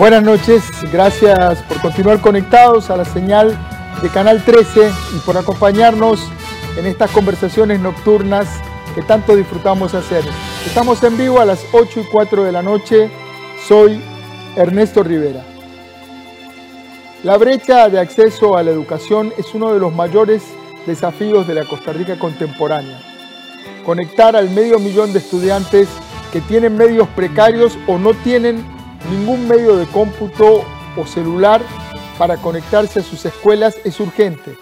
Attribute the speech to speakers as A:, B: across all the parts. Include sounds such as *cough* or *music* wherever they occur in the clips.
A: Buenas noches, gracias por continuar conectados a la señal de Canal 13 y por acompañarnos en estas conversaciones nocturnas que tanto disfrutamos hacer. Estamos en vivo a las 8 y 4 de la noche. Soy Ernesto Rivera. La brecha de acceso a la educación es uno de los mayores desafíos de la Costa Rica contemporánea. Conectar al medio millón de estudiantes que tienen medios precarios o no tienen ningún medio de cómputo o celular para conectarse a sus escuelas es urgente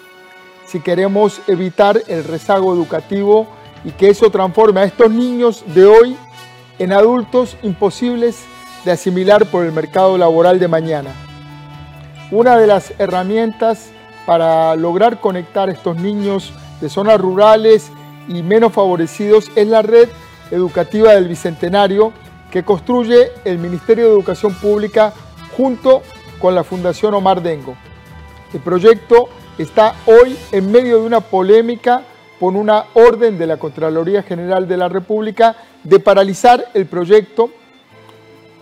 A: si queremos evitar el rezago educativo y que eso transforme a estos niños de hoy en adultos imposibles de asimilar por el mercado laboral de mañana. Una de las herramientas para lograr conectar a estos niños de zonas rurales y menos favorecidos es la red educativa del Bicentenario que construye el Ministerio de Educación Pública junto con la Fundación Omar Dengo. El proyecto está hoy en medio de una polémica por una orden de la Contraloría General de la República de paralizar el proyecto.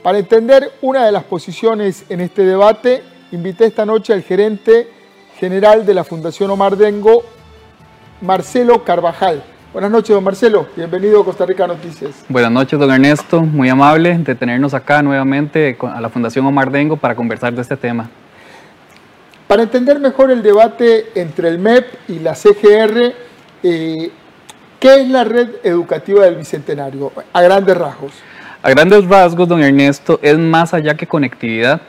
A: Para entender una de las posiciones en este debate, invité esta noche al gerente general de la Fundación Omar Dengo, Marcelo Carvajal. Buenas noches, don Marcelo. Bienvenido a Costa Rica Noticias.
B: Buenas noches, don Ernesto. Muy amable de tenernos acá nuevamente a la Fundación Omar Dengo para conversar de este tema.
A: Para entender mejor el debate entre el MEP y la CGR, eh, ¿qué es la red educativa del Bicentenario? A grandes rasgos.
B: A grandes rasgos, don Ernesto, es más allá que conectividad.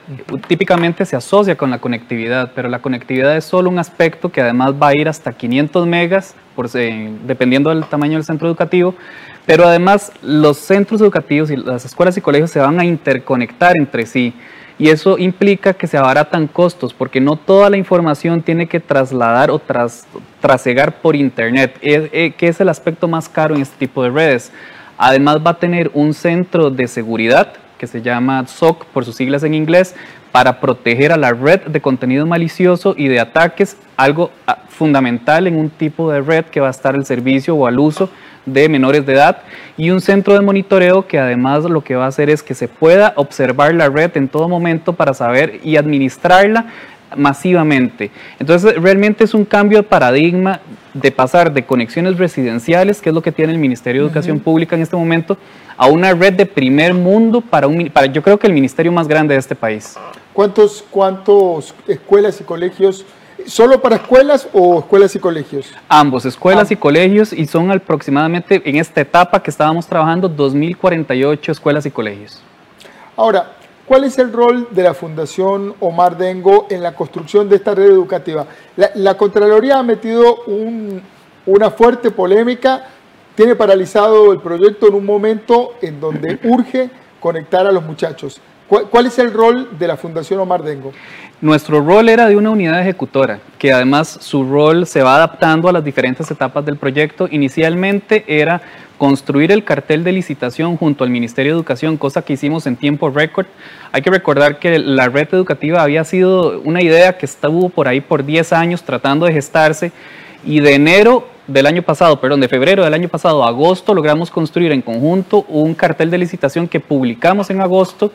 B: Típicamente se asocia con la conectividad, pero la conectividad es solo un aspecto que además va a ir hasta 500 megas, dependiendo del tamaño del centro educativo. Pero además los centros educativos y las escuelas y colegios se van a interconectar entre sí. Y eso implica que se abaratan costos, porque no toda la información tiene que trasladar o tras, trasegar por Internet, que es el aspecto más caro en este tipo de redes. Además va a tener un centro de seguridad que se llama SOC por sus siglas en inglés, para proteger a la red de contenido malicioso y de ataques, algo ah, fundamental en un tipo de red que va a estar al servicio o al uso de menores de edad y un centro de monitoreo que además lo que va a hacer es que se pueda observar la red en todo momento para saber y administrarla masivamente. Entonces, realmente es un cambio de paradigma de pasar de conexiones residenciales, que es lo que tiene el Ministerio de Educación Pública en este momento, a una red de primer mundo para, un, para yo creo que el ministerio más grande de este país.
A: ¿Cuántos, cuántos escuelas y colegios ¿Solo para escuelas o escuelas y colegios?
B: Ambos, escuelas y colegios, y son aproximadamente en esta etapa que estábamos trabajando 2.048 escuelas y colegios.
A: Ahora, ¿Cuál es el rol de la Fundación Omar Dengo en la construcción de esta red educativa? La, Contraloría ha metido una fuerte polémica, tiene paralizado el proyecto en un momento en donde urge conectar a los muchachos. ¿Cuál, es el rol de la Fundación Omar Dengo?
B: Nuestro rol era de una unidad ejecutora, que además su rol se va adaptando a las diferentes etapas del proyecto. Inicialmente era construir el cartel de licitación junto al Ministerio de Educación, cosa que hicimos en tiempo récord. Hay que recordar que la red educativa había sido una idea que estuvo por ahí por 10 años tratando de gestarse y de enero del año pasado, perdón, de febrero del año pasado a agosto logramos construir en conjunto un cartel de licitación que publicamos en agosto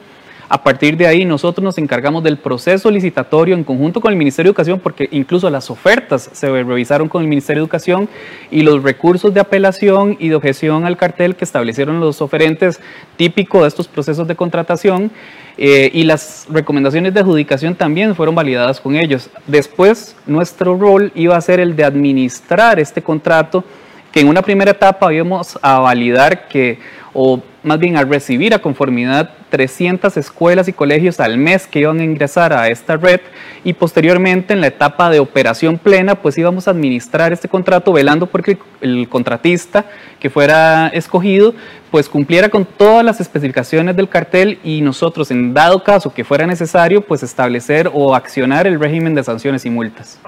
B: a partir de ahí nosotros nos encargamos del proceso licitatorio en conjunto con el Ministerio de Educación porque incluso las ofertas se revisaron con el Ministerio de Educación y los recursos de apelación y de objeción al cartel que establecieron los oferentes típico de estos procesos de contratación eh, y las recomendaciones de adjudicación también fueron validadas con ellos. Después nuestro rol iba a ser el de administrar este contrato que en una primera etapa íbamos a validar que, o más bien a recibir a conformidad 300 escuelas y colegios al mes que iban a ingresar a esta red y posteriormente en la etapa de operación plena pues íbamos a administrar este contrato velando porque el contratista que fuera escogido pues cumpliera con todas las especificaciones del cartel y nosotros en dado caso que fuera necesario pues establecer o accionar el régimen de sanciones y multas.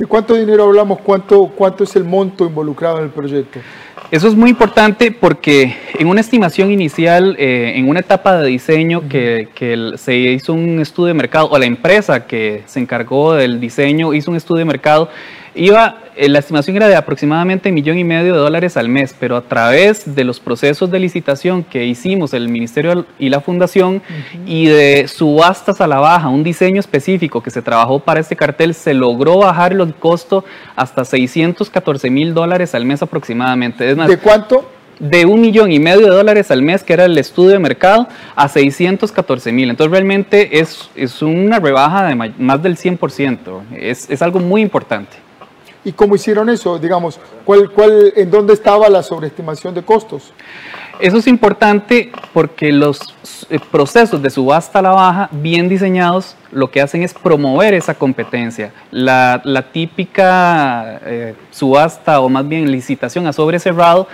A: ¿De cuánto dinero hablamos? ¿Cuánto, ¿Cuánto es el monto involucrado en el proyecto?
B: Eso es muy importante porque en una estimación inicial, eh, en una etapa de diseño que, se hizo un estudio de mercado, o la empresa que se encargó del diseño hizo un estudio de mercado, Iba, eh, la estimación era de aproximadamente un millón y medio de dólares al mes, pero a través de los procesos de licitación que hicimos el Ministerio y la Fundación y de subastas a la baja, un diseño específico que se trabajó para este cartel, se logró bajar el costo hasta 614 mil dólares al mes aproximadamente.
A: ¿De cuánto?
B: de un millón y medio de dólares al mes, que era el estudio de mercado, a 614 mil. Entonces realmente es, es una rebaja de más del 100%. Es, es algo muy importante.
A: ¿Y cómo hicieron eso? Digamos, ¿cuál, cuál, ¿en dónde estaba la sobreestimación de costos?
B: Eso es importante porque los eh, procesos de subasta a la baja, bien diseñados, lo que hacen es promover esa competencia. La, típica eh, subasta o más bien licitación a sobre cerrado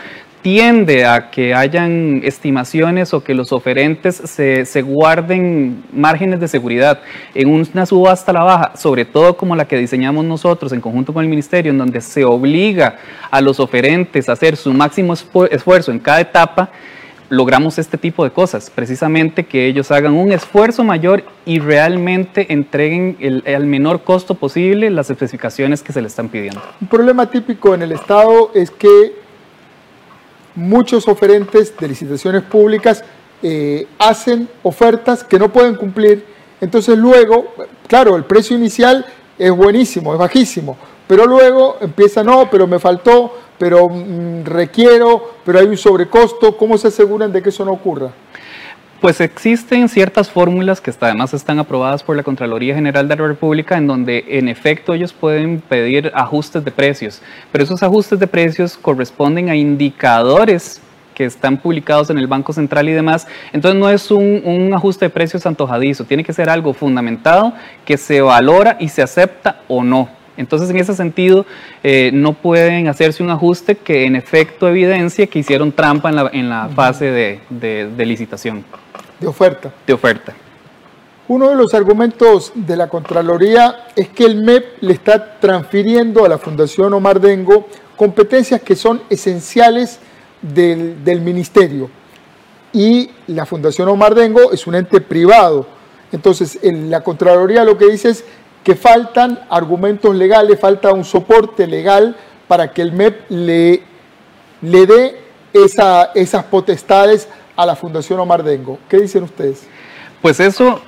B: tiende a que hayan estimaciones o que los oferentes se, se, guarden márgenes de seguridad en una subasta a la baja, sobre todo como la que diseñamos nosotros en conjunto con el Ministerio, en donde se obliga a los oferentes a hacer su máximo esfuerzo en cada etapa, logramos este tipo de cosas, precisamente que ellos hagan un esfuerzo mayor y realmente entreguen al menor costo posible las especificaciones que se le están pidiendo.
A: Un problema típico en el Estado es que muchos oferentes de licitaciones públicas eh, hacen ofertas que no pueden cumplir, entonces luego, claro, el precio inicial es buenísimo, es bajísimo, pero luego empieza, no, pero me faltó, pero mm, requiero, pero hay un sobrecosto, ¿cómo se aseguran de que eso no ocurra?
B: Pues existen ciertas fórmulas que además están aprobadas por la Contraloría General de la República en donde en efecto ellos pueden pedir ajustes de precios, pero esos ajustes de precios corresponden a indicadores que están publicados en el Banco Central y demás. Entonces no es un, ajuste de precios antojadizo, tiene que ser algo fundamentado que se valora y se acepta o no. Entonces, en ese sentido, eh, no pueden hacerse un ajuste que en efecto evidencie que hicieron trampa en la, fase de licitación.
A: De oferta.
B: De oferta.
A: Uno de los argumentos de la Contraloría es que el MEP le está transfiriendo a la Fundación Omar Dengo competencias que son esenciales del, ministerio. Y la Fundación Omar Dengo es un ente privado. Entonces, en la Contraloría lo que dice es que faltan argumentos legales, falta un soporte legal para que el MEP le, le dé esa, esas potestades a la Fundación Omar Dengo. ¿Qué dicen ustedes?
B: Pues eso,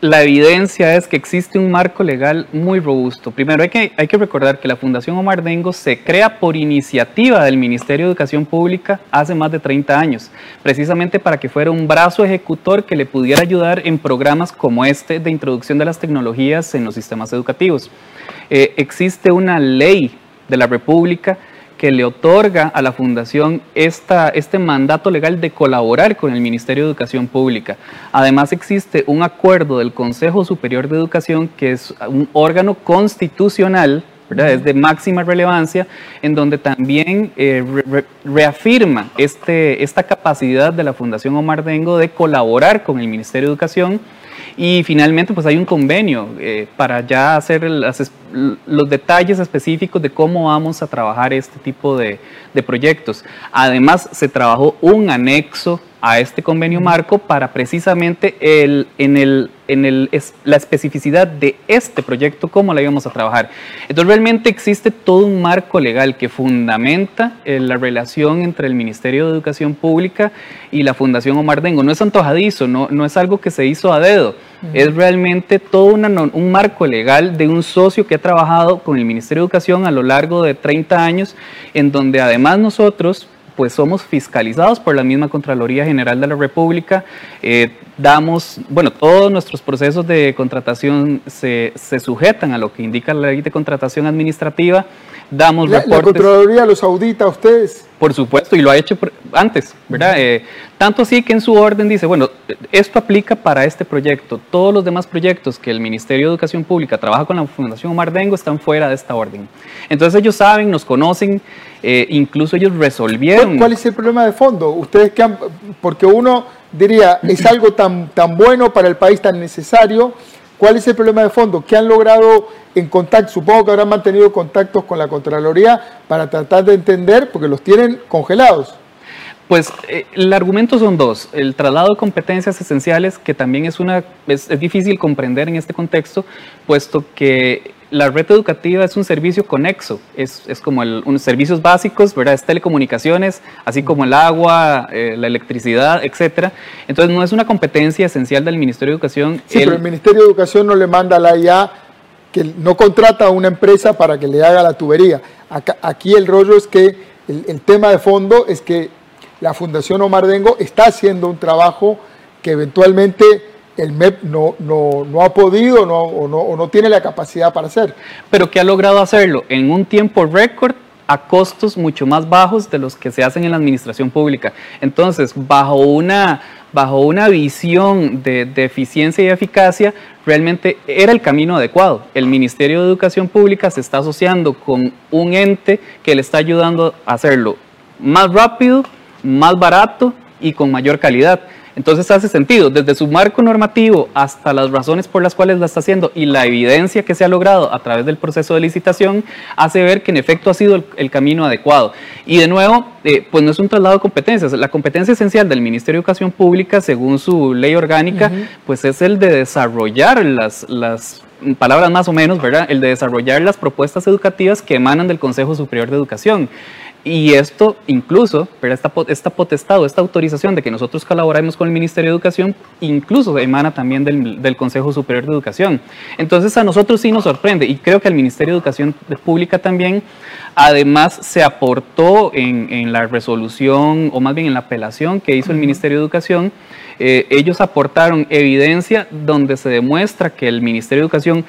B: la evidencia es que existe un marco legal muy robusto. Primero, hay que, hay que recordar que la Fundación Omar Dengo se crea por iniciativa del Ministerio de Educación Pública hace más de 30 años, precisamente para que fuera un brazo ejecutor que le pudiera ayudar en programas como este de introducción de las tecnologías en los sistemas educativos. Eh, existe una ley de la República que le otorga a la Fundación esta, este mandato legal de colaborar con el Ministerio de Educación Pública. Además existe un acuerdo del Consejo Superior de Educación, que es un órgano constitucional es de máxima relevancia, en donde también eh, reafirma este, esta capacidad de la Fundación Omar Dengo de colaborar con el Ministerio de Educación y finalmente, pues hay un convenio eh, para ya hacer los detalles específicos de cómo vamos a trabajar este tipo de, de proyectos. Además, se trabajó un anexo a este convenio marco para precisamente el, en, el, en el, la especificidad de este proyecto, cómo la íbamos a trabajar. Entonces realmente existe todo un marco legal que fundamenta eh, la relación entre el Ministerio de Educación Pública y la Fundación Omar Dengo. No es antojadizo, no, no es algo que se hizo a dedo, es realmente todo un marco legal de un socio que ha trabajado con el Ministerio de Educación a lo largo de 30 años, en donde además nosotros pues somos fiscalizados por la misma Contraloría General de la República. Eh, damos, bueno, todos nuestros procesos de contratación se, se, sujetan a lo que indica la ley de contratación administrativa. Damos
A: la,
B: reportes.
A: ¿La Contraloría los audita a ustedes?
B: Por supuesto, y lo ha hecho antes, ¿verdad? Eh, tanto así que en su orden dice, bueno, esto aplica para este proyecto. Todos los demás proyectos que el Ministerio de Educación Pública trabaja con la Fundación Omar Dengo están fuera de esta orden. Entonces ellos saben, nos conocen, eh, incluso ellos resolvieron.
A: ¿Cuál, es el problema de fondo? Ustedes que han, porque uno diría, es *clears throat* algo tan, tan bueno para el país, tan necesario. ¿Cuál es el problema de fondo? ¿Qué han logrado en contacto? Supongo que habrán mantenido contactos con la Contraloría para tratar de entender, porque los tienen congelados.
B: Pues eh, el argumento son dos. El traslado de competencias esenciales, que también es, una, es, difícil comprender en este contexto, puesto que la red educativa es un servicio conexo, es, es como el, unos servicios básicos, ¿verdad? Es telecomunicaciones, así como el agua, eh, la electricidad, etcétera. Entonces no es una competencia esencial del Ministerio de Educación.
A: Sí, pero el Ministerio de Educación no le manda a la IA que no contrata a una empresa para que le haga la tubería. aquí el rollo es que el, el tema de fondo es que la Fundación Omar Dengo está haciendo un trabajo que eventualmente el MEP no, no, ha podido no, o, no, o no tiene la capacidad para hacer.
B: Pero que ha logrado hacerlo en un tiempo récord a costos mucho más bajos de los que se hacen en la administración pública. Entonces, bajo una, bajo una visión de, de, eficiencia y eficacia, realmente era el camino adecuado. El Ministerio de Educación Pública se está asociando con un ente que le está ayudando a hacerlo más rápido, más barato y con mayor calidad. Entonces hace sentido, desde su marco normativo hasta las razones por las cuales la está haciendo y la evidencia que se ha logrado a través del proceso de licitación, hace ver que en efecto ha sido el, camino adecuado. Y de nuevo, eh, pues no es un traslado de competencias. La competencia esencial del Ministerio de Educación Pública, según su ley orgánica, pues es el de desarrollar las, las palabras más o menos, ¿verdad? El de desarrollar las propuestas educativas que emanan del Consejo Superior de Educación. Y esto incluso, pero esta, esta potestad o esta autorización de que nosotros colaboremos con el Ministerio de Educación, incluso emana también del, del, Consejo Superior de Educación. Entonces a nosotros sí nos sorprende y creo que al Ministerio de Educación Pública también, además se aportó en, en la resolución o más bien en la apelación que hizo el Ministerio de Educación, eh, ellos aportaron evidencia donde se demuestra que el Ministerio de Educación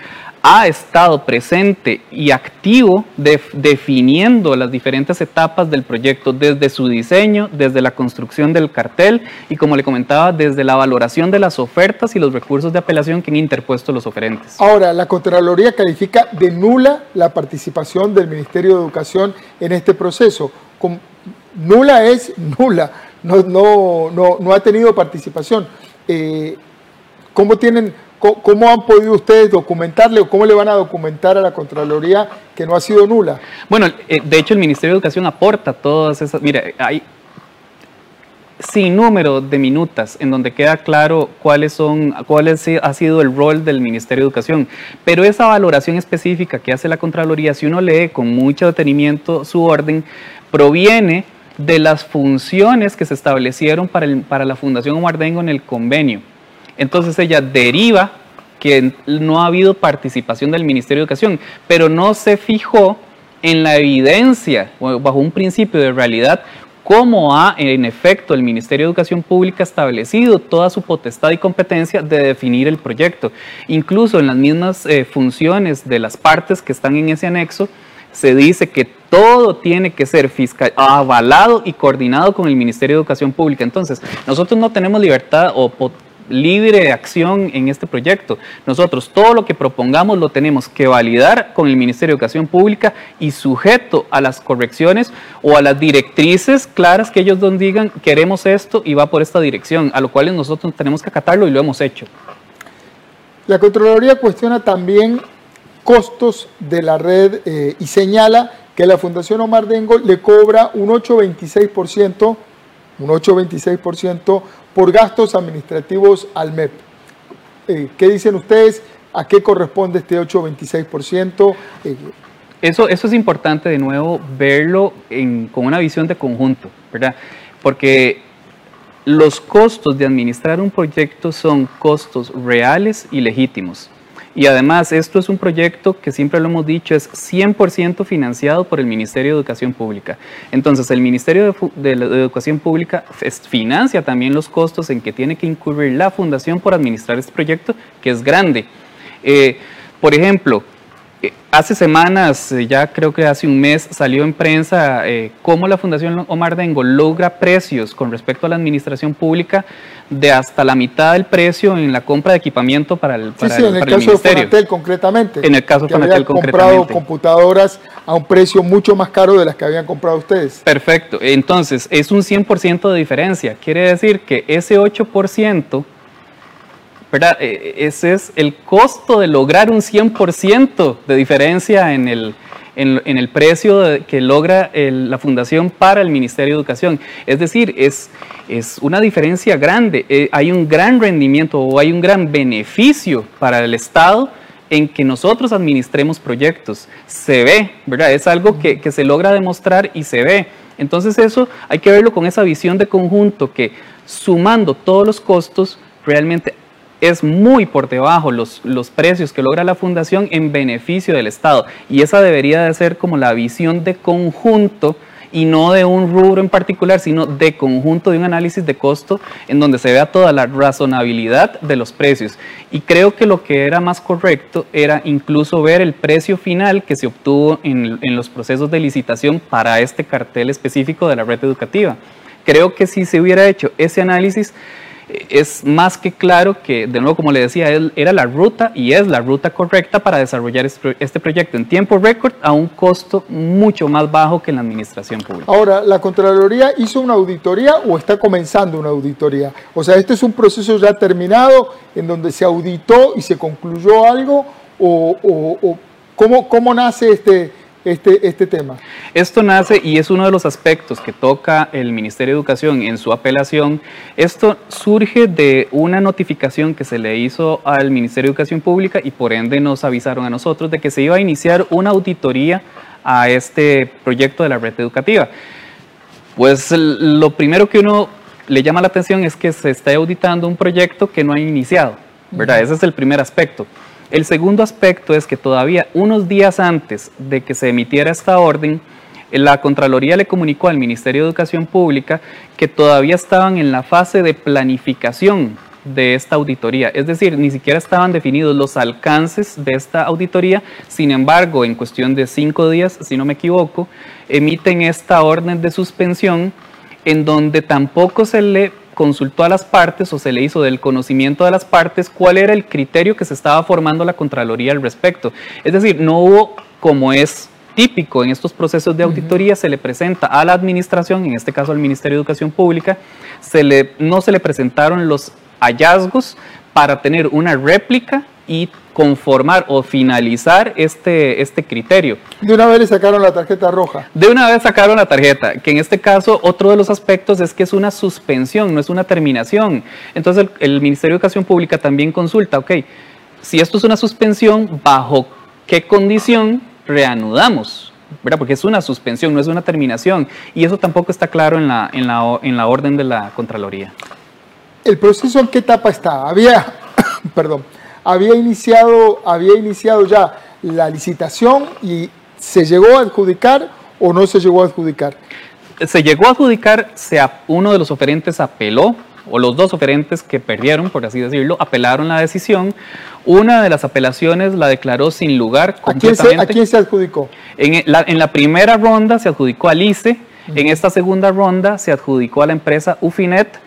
B: ha estado presente y activo definiendo las diferentes etapas del proyecto, desde su diseño, desde la construcción del cartel y como le comentaba, desde la valoración de las ofertas y los recursos de apelación que han interpuesto los oferentes.
A: Ahora, la Contraloría califica de nula la participación del Ministerio de Educación en este proceso. nula es nula, no, ha tenido participación. Eh, ¿Cómo tienen ¿Cómo han podido ustedes documentarle o cómo le van a documentar a la Contraloría que no ha sido nula?
B: Bueno, eh, de hecho el Ministerio de Educación aporta todas esas, mire, hay sin número de minutas en donde queda claro cuáles son, cuál ha sido el rol del Ministerio de Educación. Pero esa valoración específica que hace la Contraloría, si uno lee con mucho detenimiento su orden, proviene de las funciones que se establecieron para, el, para la Fundación Omar Dengo en el convenio. Entonces ella deriva que no ha habido participación del Ministerio de Educación, pero no se fijó en la evidencia, bajo un principio de realidad, cómo ha en efecto el Ministerio de Educación Pública establecido toda su potestad y competencia de definir el proyecto. Incluso en las mismas eh, funciones de las partes que están en ese anexo, se dice que todo tiene que ser fiscal, avalado y coordinado con el Ministerio de Educación Pública. Entonces, nosotros no tenemos libertad o libre acción en este proyecto. Nosotros todo lo que propongamos lo tenemos que validar con el Ministerio de Educación Pública y sujeto a las correcciones o a las directrices claras que ellos nos digan, queremos esto y va por esta dirección, a lo cual nosotros tenemos que acatarlo y lo hemos hecho.
A: La Contraloría cuestiona también costos de la red eh, y señala que la Fundación Omar Dengo le cobra un 8,26%, un 8,26% por gastos administrativos al MEP. Eh, ¿Qué dicen ustedes? ¿A qué corresponde este 8,26%?
B: Eh, eso, eso es importante de nuevo verlo con una visión de conjunto, ¿verdad? Porque los costos de administrar un proyecto son costos reales y legítimos. Y además, esto es un proyecto que siempre lo hemos dicho, es 100% financiado por el Ministerio de Educación Pública. Entonces, el Ministerio de, Educación Pública financia también los costos en que tiene que incurrir la fundación por administrar este proyecto, que es grande. Eh, por ejemplo, hace semanas, eh, ya creo que hace un mes, salió en prensa eh, cómo la Fundación Omar Dengo logra precios con respecto a la administración pública de hasta la mitad del precio en la compra de equipamiento para el,
A: para sí, sí, en el, caso de Fonatel concretamente.
B: En el caso de Fonatel
A: concretamente. comprado computadoras a un precio mucho más caro de las que habían comprado ustedes.
B: Perfecto. Entonces, es un 100% de diferencia. Quiere decir que ese 8% ¿verdad? E, e, ese es el costo de lograr un 100% de diferencia en el, precio que logra la Fundación para el Ministerio de Educación. Es decir, es, es una diferencia grande. Eh, hay un gran rendimiento o hay un gran beneficio para el Estado en que nosotros administremos proyectos. Se ve, ¿verdad? Es algo que, que se logra demostrar y se ve. Entonces eso hay que verlo con esa visión de conjunto que sumando todos los costos realmente es muy por debajo los, los precios que logra la fundación en beneficio del Estado. Y esa debería de ser como la visión de conjunto y no de un rubro en particular, sino de conjunto de un análisis de costo en donde se vea toda la razonabilidad de los precios. Y creo que lo que era más correcto era incluso ver el precio final que se obtuvo en, en los procesos de licitación para este cartel específico de la red educativa. Creo que si se hubiera hecho ese análisis, es más que claro que, de nuevo, como le decía, era la ruta y es la ruta correcta para desarrollar este proyecto en tiempo récord a un costo mucho más bajo que en la administración pública.
A: Ahora, ¿la Contraloría hizo una auditoría o está comenzando una auditoría? O sea, ¿este es un proceso ya terminado en donde se auditó y se concluyó algo? ¿O, o cómo, cómo nace este, este, este tema?
B: Esto nace y es uno de los aspectos que toca el Ministerio de Educación en su apelación. Esto surge de una notificación que se le hizo al Ministerio de Educación Pública y por ende nos avisaron a nosotros de que se iba a iniciar una auditoría a este proyecto de la red educativa. Pues lo primero que uno le llama la atención es que se está auditando un proyecto que no ha iniciado, ¿verdad? Ese es el primer aspecto. El segundo aspecto es que todavía unos días antes de que se emitiera esta orden, la Contraloría le comunicó al Ministerio de Educación Pública que todavía estaban en la fase de planificación de esta auditoría. Es decir, ni siquiera estaban definidos los alcances de esta auditoría. Sin embargo, en cuestión de cinco días, si no me equivoco, emiten esta orden de suspensión en donde tampoco se le consultó a las partes o se le hizo del conocimiento de las partes cuál era el criterio que se estaba formando la Contraloría al respecto. Es decir, no hubo, como es típico en estos procesos de auditoría, se le presenta a la administración, en este caso al Ministerio de Educación Pública, se le, no se le presentaron los hallazgos para tener una réplica y conformar o finalizar este, este criterio.
A: De una vez le sacaron la tarjeta roja.
B: De una vez sacaron la tarjeta, que en este caso otro de los aspectos es que es una suspensión, no es una terminación. Entonces el, Ministerio de Educación Pública también consulta, ok, si esto es una suspensión, ¿bajo qué condición reanudamos? ¿verdad? Porque es una suspensión, no es una terminación. Y eso tampoco está claro en la, en la, en la orden de la Contraloría.
A: ¿El proceso en qué etapa está? Había, *coughs* perdón, había iniciado, había iniciado ya la licitación y se llegó a adjudicar o no se llegó a adjudicar.
B: Se llegó a adjudicar, se, uno de los oferentes apeló, o los dos oferentes que perdieron, por así decirlo, apelaron la decisión. Una de las apelaciones la declaró sin lugar
A: ¿A quién se, ¿a quién se adjudicó?
B: En la, en la, primera ronda se adjudicó al ICE, en esta segunda ronda se adjudicó a la empresa Ufinet.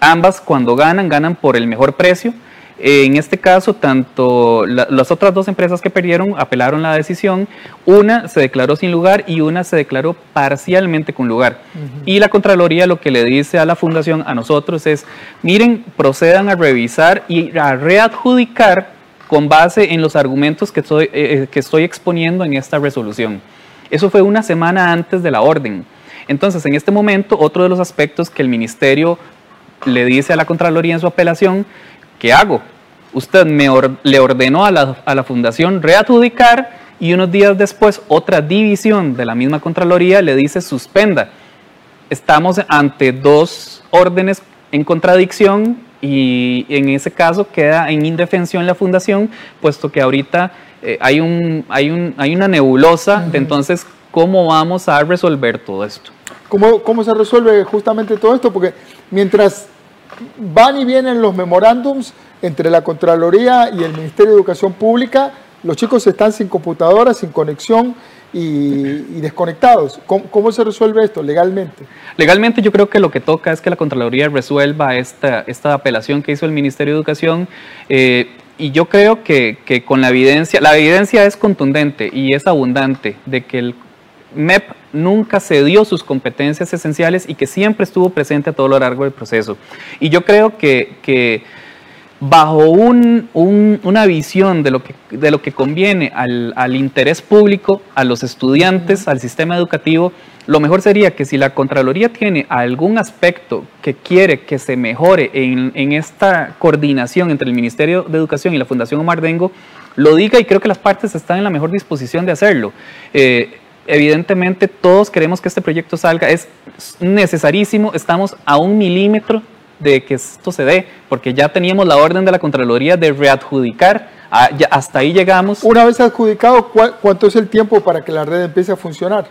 B: Ambas cuando ganan, ganan por el mejor precio. En este caso, tanto las otras dos empresas que perdieron apelaron la decisión, una se declaró sin lugar y una se declaró parcialmente con lugar. Y la Contraloría lo que le dice a la Fundación, a nosotros, es, miren, procedan a revisar y a readjudicar con base en los argumentos que estoy, eh, eh, que estoy exponiendo en esta resolución. Eso fue una semana antes de la orden. Entonces, en este momento, otro de los aspectos que el Ministerio le dice a la Contraloría en su apelación ¿qué hago? Usted me le ordenó a la, a la fundación readjudicar y unos días después otra división de la misma Contraloría le dice suspenda. Estamos ante dos órdenes en contradicción y en ese caso queda en indefensión la fundación, puesto que ahorita eh, hay, un, hay, un, hay una nebulosa de entonces cómo vamos a resolver todo esto.
A: ¿Cómo, ¿Cómo se resuelve justamente todo esto? Porque mientras van y vienen los memorándums entre la Contraloría y el Ministerio de Educación Pública, los chicos están sin computadora, sin conexión y, desconectados. ¿Cómo, se resuelve esto legalmente?
B: Legalmente yo creo que lo que toca es que la Contraloría resuelva esta, esta apelación que hizo el Ministerio de Educación. Eh, y yo creo que, que, con la evidencia, la evidencia es contundente y es abundante de que el MEP nunca cedió sus competencias esenciales y que siempre estuvo presente a todo lo largo del proceso. Y yo creo que, bajo una visión de lo que, de lo que conviene al, interés público, a los estudiantes, al sistema educativo, lo mejor sería que si la Contraloría tiene algún aspecto que quiere que se mejore en, en esta coordinación entre el Ministerio de Educación y la Fundación Omar Dengo, lo diga y creo que las partes están en la mejor disposición de hacerlo. Eh, evidentemente todos queremos que este proyecto salga, es necesarísimo, estamos a un milímetro de que esto se dé, porque ya teníamos la orden de la Contraloría de readjudicar, ah, hasta ahí llegamos.
A: Una vez adjudicado, ¿cuánto es el tiempo para que la red empiece a funcionar?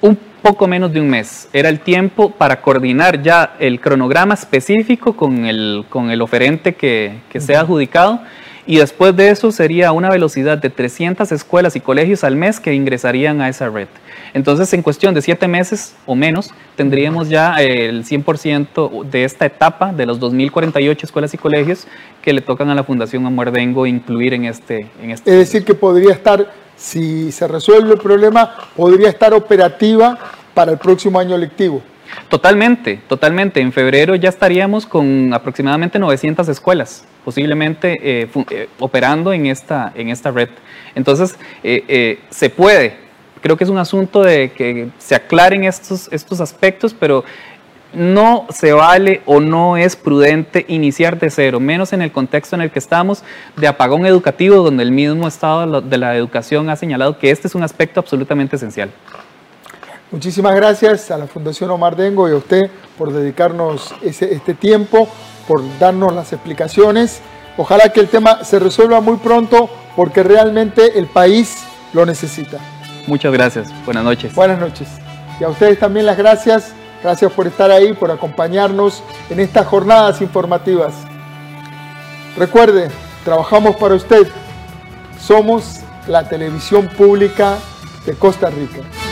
B: Un poco menos de un mes. Era el tiempo para coordinar ya el cronograma específico con el, con el oferente que, que sea adjudicado y después de eso sería una velocidad de 300 escuelas y colegios al mes que ingresarían a esa red. Entonces, en cuestión de siete meses o menos, tendríamos ya el 100% de esta etapa de los 2.048 escuelas y colegios que le tocan a la Fundación Amuerdengo incluir en este, en este.
A: Es decir, que podría estar, si se resuelve el problema, podría estar operativa para el próximo año lectivo.
B: Totalmente, totalmente. En febrero ya estaríamos con aproximadamente 900 escuelas, posiblemente eh, eh, operando en esta, en esta red. Entonces, eh, se puede. Creo que es un asunto de que se aclaren estos, estos aspectos, pero no se vale o no es prudente iniciar de cero, menos en el contexto en el que estamos de apagón educativo, donde el mismo Estado de la Educación ha señalado que este es un aspecto absolutamente esencial.
A: Muchísimas gracias a la Fundación Omar Dengo y a usted por dedicarnos este tiempo, por darnos las explicaciones. Ojalá que el tema se resuelva muy pronto porque realmente el país lo necesita.
B: Muchas gracias. Buenas noches.
A: Buenas noches. Y a ustedes también las gracias. Gracias por estar ahí, por acompañarnos en estas jornadas informativas. Recuerde, trabajamos para usted. Somos la televisión pública de Costa Rica.